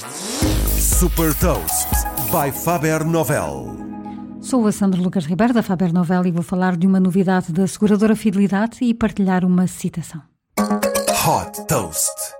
Super Toast by Faber Novel. Sou a Sandra Lucas Ribeiro da Faber Novel e vou falar de uma novidade da seguradora Fidelidade e partilhar uma citação. Hot Toast.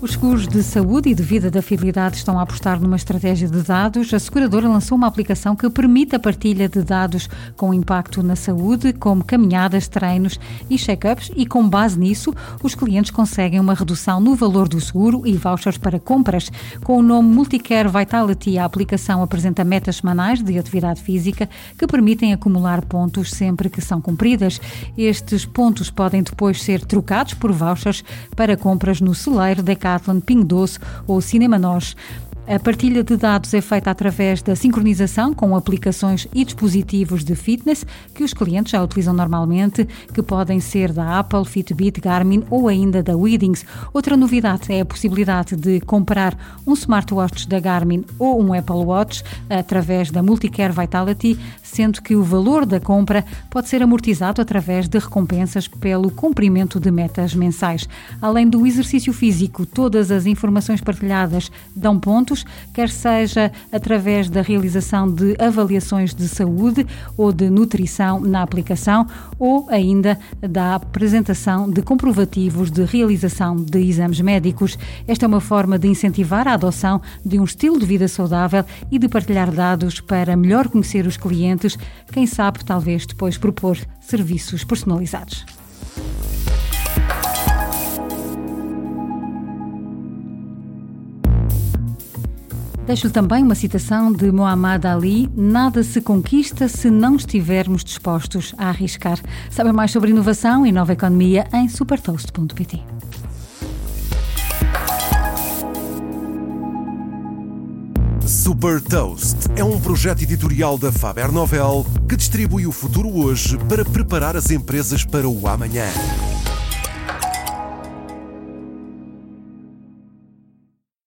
Os seguros de saúde e de vida da Fidelidade estão a apostar numa estratégia de dados. A seguradora lançou uma aplicação que permite a partilha de dados com impacto na saúde, como caminhadas, treinos e check-ups, e com base nisso, os clientes conseguem uma redução no valor do seguro e vouchers para compras. Com o nome Multicare Vitality, a aplicação apresenta metas semanais de atividade física que permitem acumular pontos sempre que são cumpridas. Estes pontos podem depois ser trocados por vouchers para compras no celeiro, Decathlon Decathlon, Ping Doce ou Cinema Nós. A partilha de dados é feita através da sincronização com aplicações e dispositivos de fitness que os clientes já utilizam normalmente, que podem ser da Apple, Fitbit, Garmin ou ainda da Weedings. Outra novidade é a possibilidade de comprar um smartwatch da Garmin ou um Apple Watch através da Multicare Vitality, sendo que o valor da compra pode ser amortizado através de recompensas pelo cumprimento de metas mensais. Além do exercício físico, todas as informações partilhadas dão pontos quer seja através da realização de avaliações de saúde ou de nutrição na aplicação, ou ainda da apresentação de comprovativos de realização de exames médicos. Esta é uma forma de incentivar a adoção de um estilo de vida saudável e de partilhar dados para melhor conhecer os clientes, quem sabe talvez depois propor serviços personalizados. Deixo-lhe também uma citação de Muhammad Ali: Nada se conquista se não estivermos dispostos a arriscar. Sabe mais sobre inovação e nova economia em supertoast.pt. Super Toast é um projeto editorial da Faber Novel que distribui o futuro hoje para preparar as empresas para o amanhã.